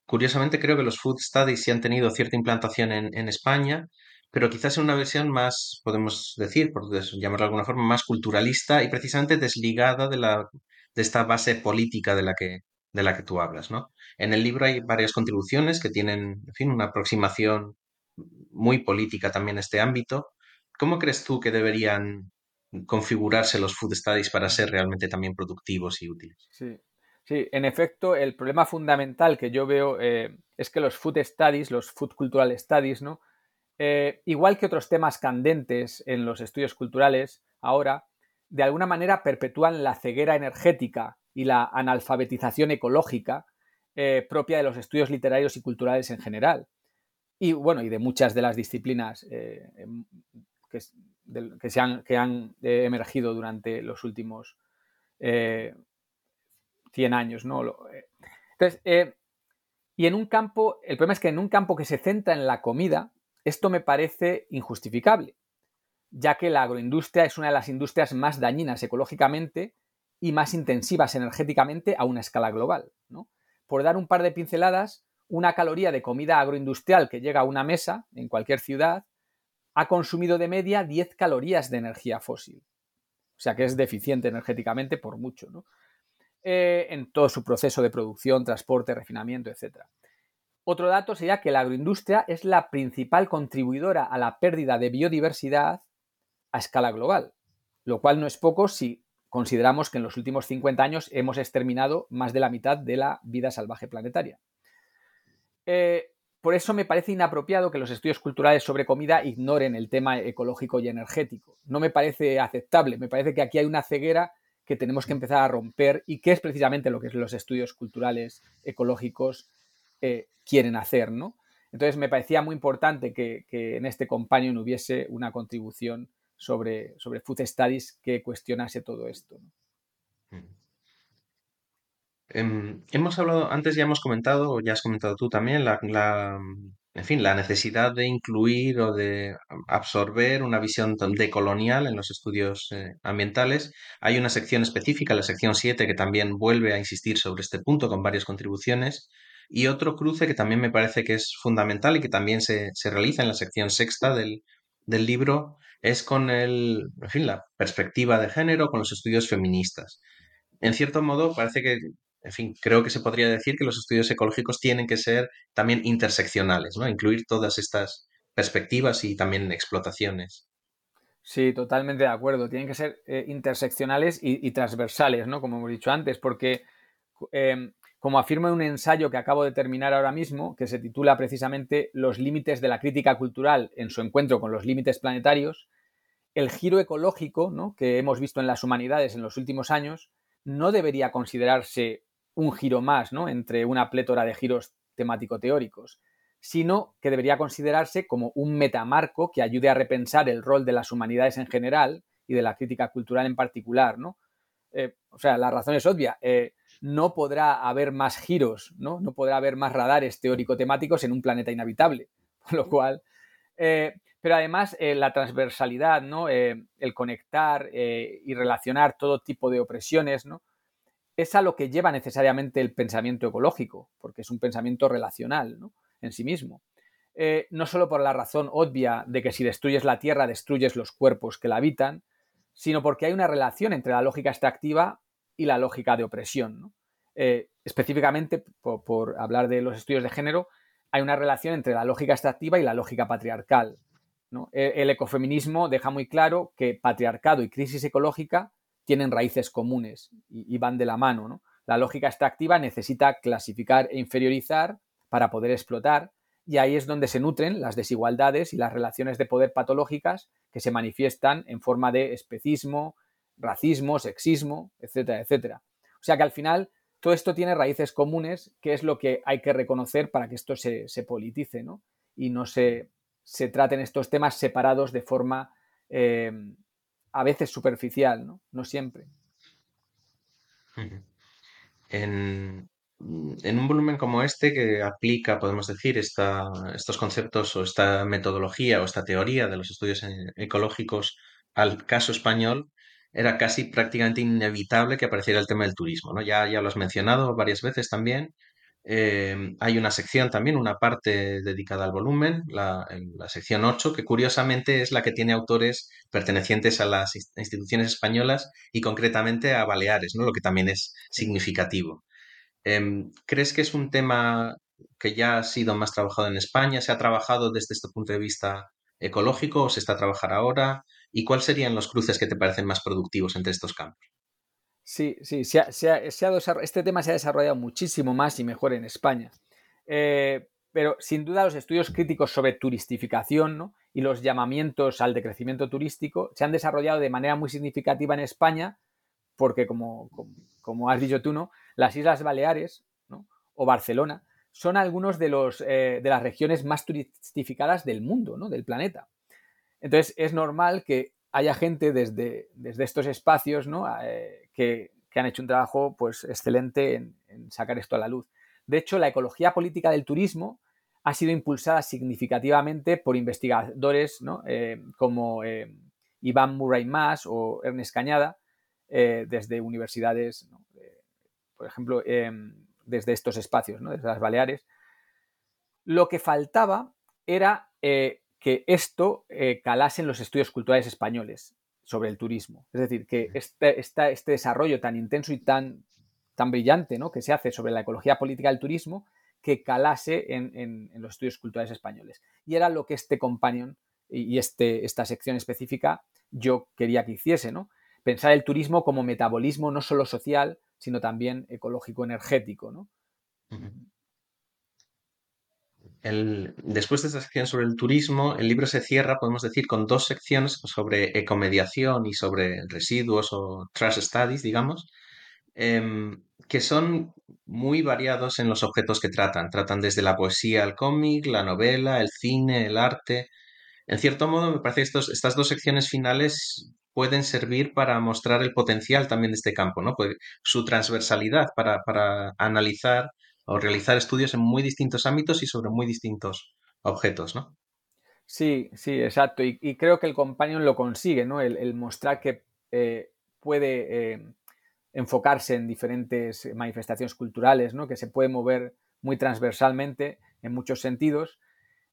Curiosamente, creo que los food studies sí han tenido cierta implantación en, España, pero quizás en una versión más, podemos decir, por llamarlo de alguna forma, más culturalista y precisamente desligada de, la, de esta base política de la que, de la que tú hablas, ¿no? En el libro hay varias contribuciones que tienen, en fin, una aproximación muy política también a este ámbito. ¿Cómo crees tú que deberían configurarse los food studies para ser realmente también productivos y útiles. Sí, sí en efecto, el problema fundamental que yo veo eh, es que los food studies, los food cultural studies, ¿no? Eh, igual que otros temas candentes en los estudios culturales, ahora, de alguna manera perpetúan la ceguera energética y la analfabetización ecológica eh, propia de los estudios literarios y culturales en general. Y bueno, y de muchas de las disciplinas que, que, se han, que han emergido durante los últimos 100 eh, años. ¿no? Eh, entonces, y en un campo, el problema es que en un campo que se centra en la comida, esto me parece injustificable, ya que la agroindustria es una de las industrias más dañinas ecológicamente y más intensivas energéticamente a una escala global. ¿no? Por dar un par de pinceladas, una caloría de comida agroindustrial que llega a una mesa en cualquier ciudad ha consumido de media 10 calorías de energía fósil. O sea que es deficiente energéticamente por mucho, ¿no? Eh, en todo su proceso de producción, transporte, refinamiento, etc. Otro dato sería que la agroindustria es la principal contribuidora a la pérdida de biodiversidad a escala global, lo cual no es poco si consideramos que en los últimos 50 años hemos exterminado más de la mitad de la vida salvaje planetaria. Eh, por eso me parece inapropiado que los estudios culturales sobre comida ignoren el tema ecológico y energético. No me parece aceptable. Me parece que aquí hay una ceguera que tenemos que empezar a romper y que es precisamente lo que los estudios culturales ecológicos eh, quieren hacer, ¿no? Entonces me parecía muy importante que, en este companion hubiese una contribución sobre, sobre Food Studies que cuestionase todo esto. Mm. Em, hemos hablado, antes ya hemos comentado, o ya has comentado tú también, la, en fin, la necesidad de incluir o de absorber una visión decolonial en los estudios eh, ambientales. Hay una sección específica, la sección 7, que también vuelve a insistir sobre este punto con varias contribuciones. Y otro cruce que también me parece que es fundamental y que también se, se realiza en la sección sexta del, del libro es con el, en fin, la perspectiva de género, con los estudios feministas. En cierto modo, parece que en fin, creo que se podría decir que los estudios ecológicos tienen que ser también interseccionales, ¿no? Incluir todas estas perspectivas y también explotaciones. Sí, totalmente de acuerdo. Tienen que ser eh, interseccionales y, transversales, ¿no? Como hemos dicho antes, porque, em, como afirmo en un ensayo que acabo de terminar ahora mismo, que se titula precisamente Los límites de la crítica cultural en su encuentro con los límites planetarios, el giro ecológico ¿no? que hemos visto en las humanidades en los últimos años no debería considerarse un giro más, ¿no? Entre una plétora de giros temático-teóricos, sino que debería considerarse como un metamarco que ayude a repensar el rol de las humanidades en general y de la crítica cultural en particular, ¿no? Eh, o sea, la razón es obvia. Eh, no podrá haber más giros, ¿no? No podrá haber más radares teórico-temáticos en un planeta inhabitable. [LAUGHS] Con lo cual. Eh, pero además, la transversalidad, ¿no? el conectar y relacionar todo tipo de opresiones, ¿no? Es a lo que lleva necesariamente el pensamiento ecológico, porque es un pensamiento relacional en sí mismo. eh, no solo por la razón obvia de que si destruyes la Tierra destruyes los cuerpos que la habitan, sino porque hay una relación entre la lógica extractiva y la lógica de opresión. Eh, específicamente, por, hablar de los estudios de género, hay una relación entre la lógica extractiva y la lógica patriarcal. E, el, ecofeminismo deja muy claro que patriarcado y crisis ecológica tienen raíces comunes y, van de la mano. La lógica extractiva necesita clasificar e inferiorizar para poder explotar, y ahí es donde se nutren las desigualdades y las relaciones de poder patológicas que se manifiestan en forma de especismo, racismo, sexismo, etcétera, etcétera. O sea que al final todo esto tiene raíces comunes, que es lo que hay que reconocer para que esto se, politice, ¿no? Y no se, se, traten estos temas separados de forma eh, a veces superficial, ¿no? No siempre. En, un volumen como este que aplica, podemos decir, esta, estos conceptos o esta metodología o esta teoría de los estudios e, ecológicos al caso español, era casi prácticamente inevitable que apareciera el tema del turismo, ¿no? Ya, ya lo has mencionado varias veces también. Eh, hay una sección también, una parte dedicada al volumen, la, la, sección 8, que curiosamente es la que tiene autores pertenecientes a las instituciones españolas y concretamente a Baleares, ¿no? lo que también es significativo. Em, ¿Crees que es un tema que ya ha sido más trabajado en España? ¿Se ha trabajado desde este punto de vista ecológico o se está a trabajar ahora? ¿Y cuáles serían los cruces que te parecen más productivos entre estos campos? Sí, sí, este tema se ha desarrollado muchísimo más y mejor en España. Eh, pero sin duda los estudios críticos sobre turistificación y los llamamientos al decrecimiento turístico se han desarrollado de manera muy significativa en España porque, como, como has dicho tú, ¿no? Las Islas Baleares o Barcelona son algunos de, eh, de las regiones más turistificadas del mundo, ¿no? del planeta. Entonces es normal que haya gente desde, desde estos espacios ¿no? Eh, que, han hecho un trabajo pues, excelente en, sacar esto a la luz. De hecho, la ecología política del turismo ha sido impulsada significativamente por investigadores eh, como Iván Murray Mas o Ernest Cañada, desde universidades por ejemplo, em, desde estos espacios, ¿no? desde las Baleares. Lo que faltaba era eh, que esto eh, calase en los estudios culturales españoles sobre el turismo. Es decir, que este, este desarrollo tan intenso y tan, tan brillante ¿no? que se hace sobre la ecología política del turismo, que calase en, los estudios culturales españoles. Y era lo que este companion y este, esta sección específica yo quería que hiciese, ¿no? Pensar el turismo como metabolismo no solo social, sino también ecológico-energético. ¿no? Después de esta sección sobre el turismo, el libro se cierra, podemos decir, con dos secciones sobre ecomediación y sobre residuos o trash studies, digamos, em, que son muy variados en los objetos que tratan. Tratan desde la poesía al cómic, la novela, el cine, el arte. En cierto modo, me parece que estas dos secciones finales pueden servir para mostrar el potencial también de este campo, ¿no? Pues su transversalidad para, analizar o realizar estudios en muy distintos ámbitos y sobre muy distintos objetos, ¿no? Sí, sí, exacto. Y, creo que el Companion lo consigue, ¿no? El, mostrar que eh, puede eh, enfocarse en diferentes manifestaciones culturales, ¿no? Que se puede mover muy transversalmente en muchos sentidos.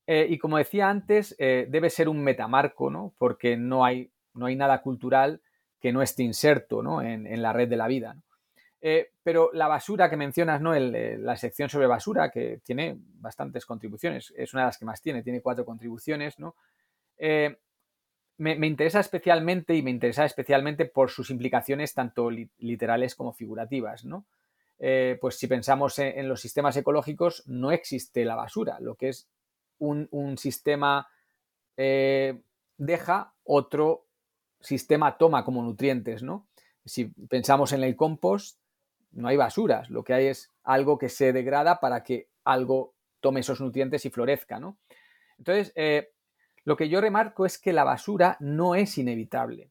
Eh, y como decía antes, debe ser un metamarco, ¿no? Porque no hay no hay nada cultural que no esté inserto En, la red de la vida. Eh, pero la basura que mencionas, ¿no? Eh, la sección sobre basura, que tiene bastantes contribuciones, es una de las que más tiene, tiene cuatro contribuciones, ¿no? Eh, me, interesa especialmente y me interesa especialmente por sus implicaciones tanto literales como figurativas, ¿no? pues si pensamos en, los sistemas ecológicos, no existe la basura, lo que es un, un sistema deja otro sistema toma como nutrientes, ¿no? Si pensamos en el compost, no hay basuras, lo que hay es algo que se degrada para que algo tome esos nutrientes y florezca, ¿no? Entonces, eh, lo que yo remarco es que la basura no es inevitable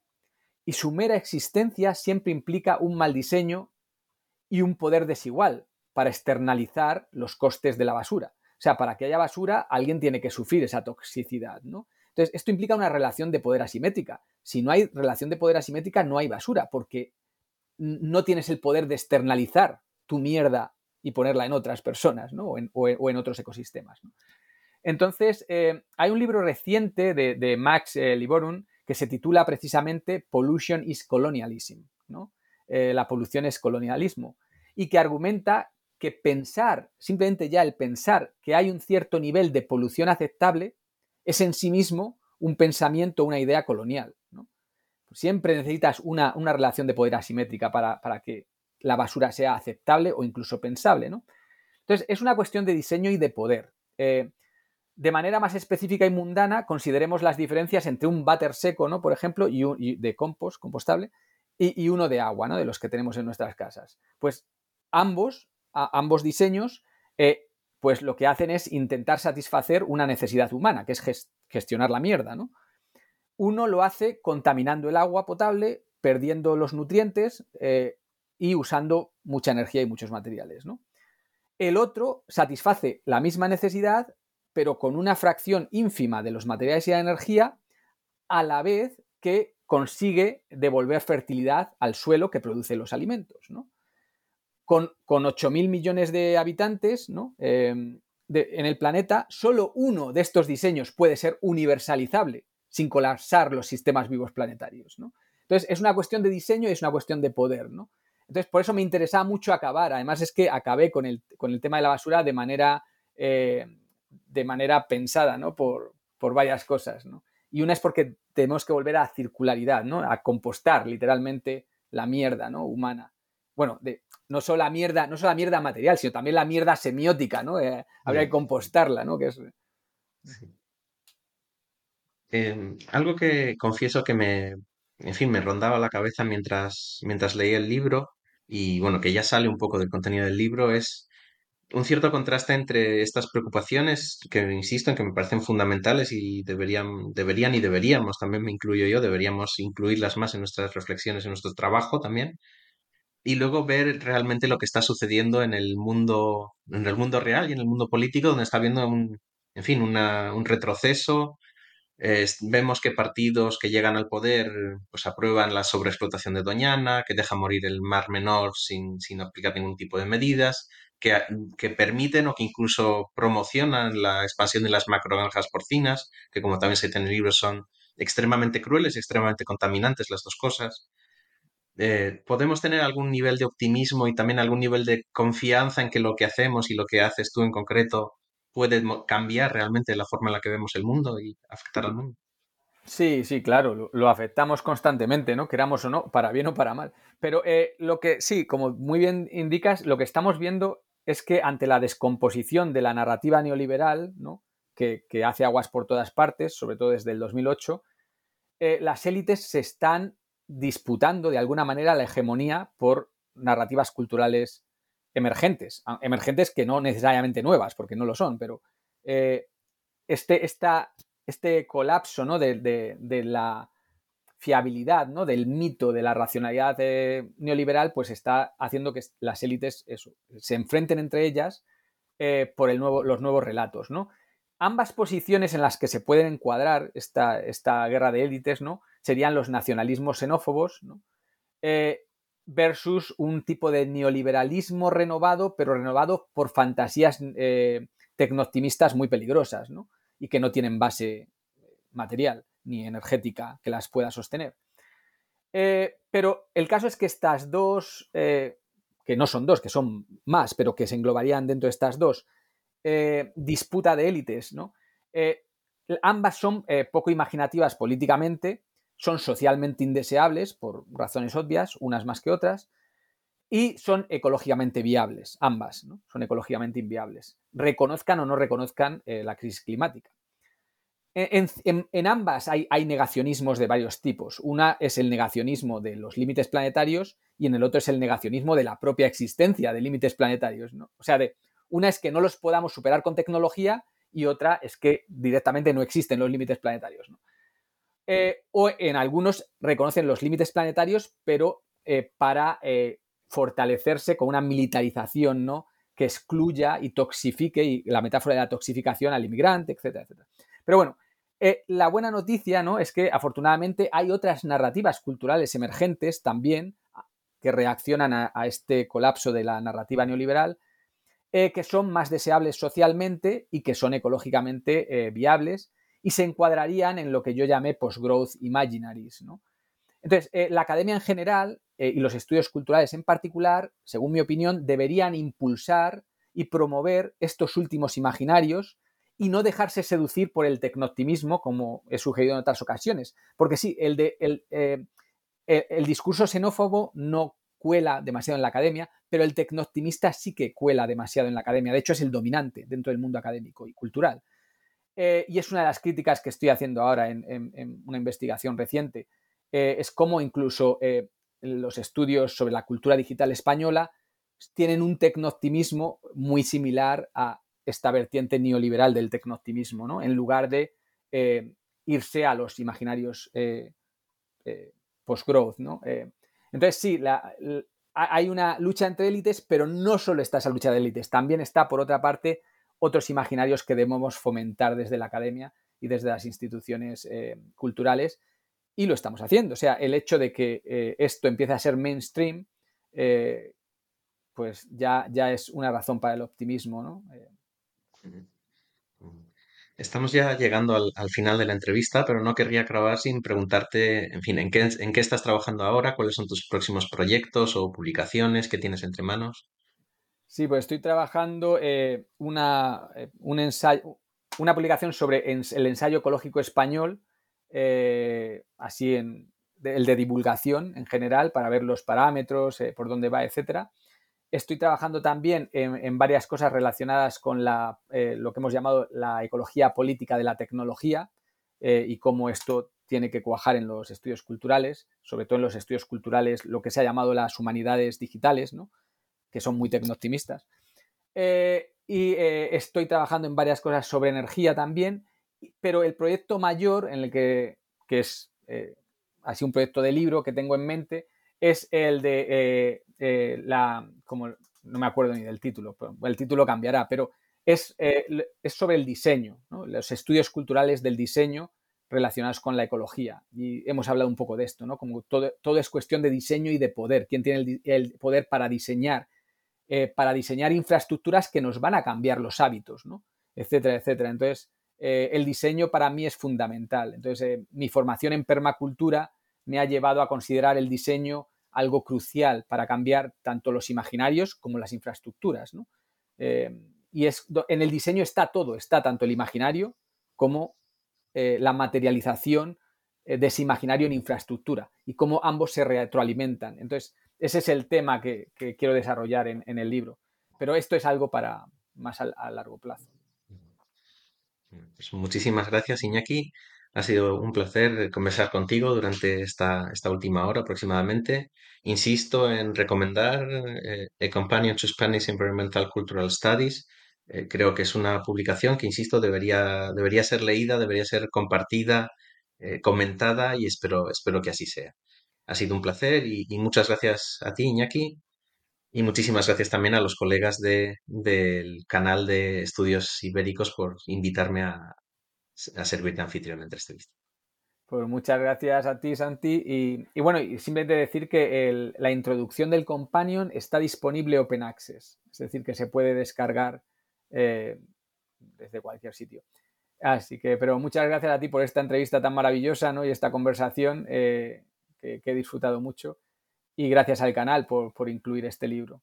y su mera existencia siempre implica un mal diseño y un poder desigual para externalizar los costes de la basura. O sea, para que haya basura, alguien tiene que sufrir esa toxicidad, ¿no? Entonces, esto implica una relación de poder asimétrica. Si no hay relación de poder asimétrica, no hay basura, porque no tienes el poder de externalizar tu mierda y ponerla en otras personas, ¿no? O en, otros ecosistemas. Entonces, eh, hay un libro reciente de, Max eh, Liborum que se titula precisamente Pollution is Colonialism, ¿no? Eh, la polución es colonialismo, y que argumenta que pensar, simplemente ya el pensar que hay un cierto nivel de polución aceptable, es en sí mismo un pensamiento, una idea colonial. Siempre necesitas una, relación de poder asimétrica para, que la basura sea aceptable o incluso pensable. ¿no? Entonces, es una cuestión de diseño y de poder. Eh, de manera más específica y mundana, consideremos las diferencias entre un váter seco, ¿no? por ejemplo, y, de compost, compostable, y, uno de agua, ¿no? de los que tenemos en nuestras casas. Pues ambos, ambos diseños, eh, pues lo que hacen es intentar satisfacer una necesidad humana, que es gestionar la mierda. ¿no? Uno lo hace contaminando el agua potable, perdiendo los nutrientes eh, y usando mucha energía y muchos materiales. ¿no? El otro satisface la misma necesidad, pero con una fracción ínfima de los materiales y la energía, a la vez que consigue devolver fertilidad al suelo que produce los alimentos. Con, con 8.000 millones de habitantes em, en el planeta, solo uno de estos diseños puede ser universalizable sin colapsar los sistemas vivos planetarios. Entonces, es una cuestión de diseño y es una cuestión de poder. ¿no? Entonces, por eso me interesaba mucho acabar. Además, es que acabé con el, con el tema de la basura de manera, eh, de manera pensada, ¿no? Por, por varias cosas, ¿no? Y una es porque tenemos que volver a circularidad, ¿no? A compostar literalmente la mierda, ¿no? Humana. Bueno, de, no solo la mierda, no solo la mierda material, sino también la mierda semiótica, ¿no? Eh, habría que compostarla, ¿no? Que es... Em, algo que confieso que me, en fin, me rondaba la cabeza mientras, mientras leía el libro, y bueno, que ya sale un poco del contenido del libro, es un cierto contraste entre estas preocupaciones que, insisto, en que me parecen fundamentales y deberían, deberían y deberíamos, también me incluyo yo, deberíamos incluirlas más en nuestras reflexiones, en nuestro trabajo también, y luego ver realmente lo que está sucediendo en el mundo, en el mundo real y en el mundo político, donde está habiendo un, en fin, un retroceso vemos que partidos que llegan al poder pues aprueban la sobreexplotación de Doñana, que dejan morir el Mar Menor sin, sin aplicar ningún tipo de medidas, que, que, permiten o que incluso promocionan la expansión de las macrogranjas porcinas, que como también se dice en el libro son extremadamente crueles y extremadamente contaminantes las dos cosas. Eh, ¿Podemos tener algún nivel de optimismo y también algún nivel de confianza en que lo que hacemos y lo que haces tú en concreto puede cambiar realmente la forma en la que vemos el mundo y afectar al mundo. Sí, sí, claro, lo, afectamos constantemente, ¿no? Queramos o no, para bien o para mal. Pero eh, lo que sí, como muy bien indicas, lo que estamos viendo es que ante la descomposición de la narrativa neoliberal, ¿no? que, hace aguas por todas partes, sobre todo desde el 2008, eh, las élites se están disputando de alguna manera la hegemonía por narrativas culturales emergentes, emergentes que no necesariamente nuevas, porque no lo son, pero eh, este, este colapso ¿no? de, la fiabilidad, ¿no? del mito de la racionalidad eh, neoliberal, pues está haciendo que las élites se enfrenten entre ellas eh, por el nuevo, los nuevos relatos. ¿no? Ambas posiciones en las que se pueden encuadrar esta, esta guerra de élites ¿no? serían los nacionalismos xenófobos, ¿no? Versus un tipo de neoliberalismo renovado, pero renovado por fantasías eh, tecnooptimistas muy peligrosas, ¿no? Y que no tienen base material ni energética que las pueda sostener. Eh, pero el caso es que estas dos, eh, que no son dos, que son más, pero que se englobarían dentro de estas dos, disputa de élites, ¿no? ambas son poco imaginativas políticamente, son socialmente indeseables por razones obvias, unas más que otras, y son ecológicamente viables, ambas, ¿no? son ecológicamente inviables, reconozcan o no reconozcan eh, la crisis climática. E, en, ambas hay, negacionismos de varios tipos. Una es el negacionismo de los límites planetarios y en el otro es el negacionismo de la propia existencia de límites planetarios. ¿no? O sea, de, una es que no los podamos superar con tecnología y otra es que directamente no existen los límites planetarios. ¿no? Eh, o en algunos reconocen los límites planetarios, pero eh, para eh, fortalecerse con una militarización ¿no? que excluya y toxifique, y la metáfora de la toxificación al inmigrante, etcétera, etcétera. Pero bueno, la buena noticia ¿no? es que afortunadamente hay otras narrativas culturales emergentes también que reaccionan a, este colapso de la narrativa neoliberal que son más deseables socialmente y que son ecológicamente viables y se encuadrarían en lo que yo llamé post-growth imaginaries. Entonces, eh, la academia en general y los estudios culturales en particular, según mi opinión, deberían impulsar y promover estos últimos imaginarios y no dejarse seducir por el tecnooptimismo, como he sugerido en otras ocasiones. Porque sí, el, de, el discurso xenófobo no cuela demasiado en la academia, pero el tecnooptimista sí que cuela demasiado en la academia. De hecho, es el dominante dentro del mundo académico y cultural. Eh, y es una de las críticas que estoy haciendo ahora en, una investigación reciente. Eh, es cómo incluso eh, los estudios sobre la cultura digital española tienen un tecnooptimismo muy similar a esta vertiente neoliberal del tecnooptimismo, ¿no? En lugar de irse a los imaginarios post-growth, ¿no? entonces, sí, hay una lucha entre élites, pero no solo está esa lucha de élites, también está, por otra parte, otros imaginarios que debemos fomentar desde la academia y desde las instituciones eh, culturales, y lo estamos haciendo. O sea, el hecho de que eh, esto empiece a ser mainstream, eh, pues ya, ya es una razón para el optimismo, ¿no? Estamos ya llegando al, final de la entrevista, pero no querría acabar sin preguntarte, en fin, ¿en qué, ¿en qué estás trabajando ahora? ¿Cuáles son tus próximos proyectos o publicaciones que tienes entre manos? Sí, pues estoy trabajando eh, una, eh, una publicación sobre el ensayo ecológico español, eh, así en el de divulgación en general, para ver los parámetros, por dónde va, etcétera. Estoy trabajando también en, varias cosas relacionadas con eh, lo que hemos llamado la ecología política de la tecnología y cómo esto tiene que cuajar en los estudios culturales, sobre todo en los estudios culturales, lo que se ha llamado las humanidades digitales, que son muy tecnooptimistas. Eh, y estoy trabajando en varias cosas sobre energía también, pero el proyecto mayor en el que, que es así un proyecto de libro que tengo en mente es el de eh, eh, la, como no me acuerdo ni del título, el título cambiará, pero es, eh, es sobre el diseño, los estudios culturales del diseño relacionados con la ecología. Y hemos hablado un poco de esto, ¿no? Como todo, todo es cuestión de diseño y de poder. ¿Quién tiene el, poder para diseñar? Para diseñar infraestructuras que nos van a cambiar los hábitos. Etcétera, etcétera. Entonces, el diseño para mí es fundamental. Entonces, mi formación en permacultura me ha llevado a considerar el diseño algo crucial para cambiar tanto los imaginarios como las infraestructuras. Eh, y es, en el diseño está todo, está tanto el imaginario como eh, la materialización eh, de ese imaginario en infraestructura y cómo ambos se retroalimentan. Entonces, ese es el tema que, quiero desarrollar en, el libro. Pero esto es algo para más a, largo plazo. Pues muchísimas gracias, Iñaki. Ha sido un placer conversar contigo durante esta, última hora aproximadamente. Insisto en recomendar eh, A Companion to Spanish Environmental Cultural Studies. Eh, creo que es una publicación que, insisto, debería, debería ser leída, debería ser compartida, eh, comentada y espero, espero que así sea. Ha sido un placer y, muchas gracias a ti, Iñaki, y muchísimas gracias también a los colegas de, del canal de estudios ibéricos por invitarme a, a servir de anfitrión en esta entrevista. Pues muchas gracias a ti, Santi. Y, bueno, simplemente decir que la introducción del Companion está disponible Open Access, es decir, que se puede descargar eh, desde cualquier sitio. Así que, pero muchas gracias a ti por esta entrevista tan maravillosa ¿no? y esta conversación eh, que, he disfrutado mucho. Y gracias al canal por incluir este libro.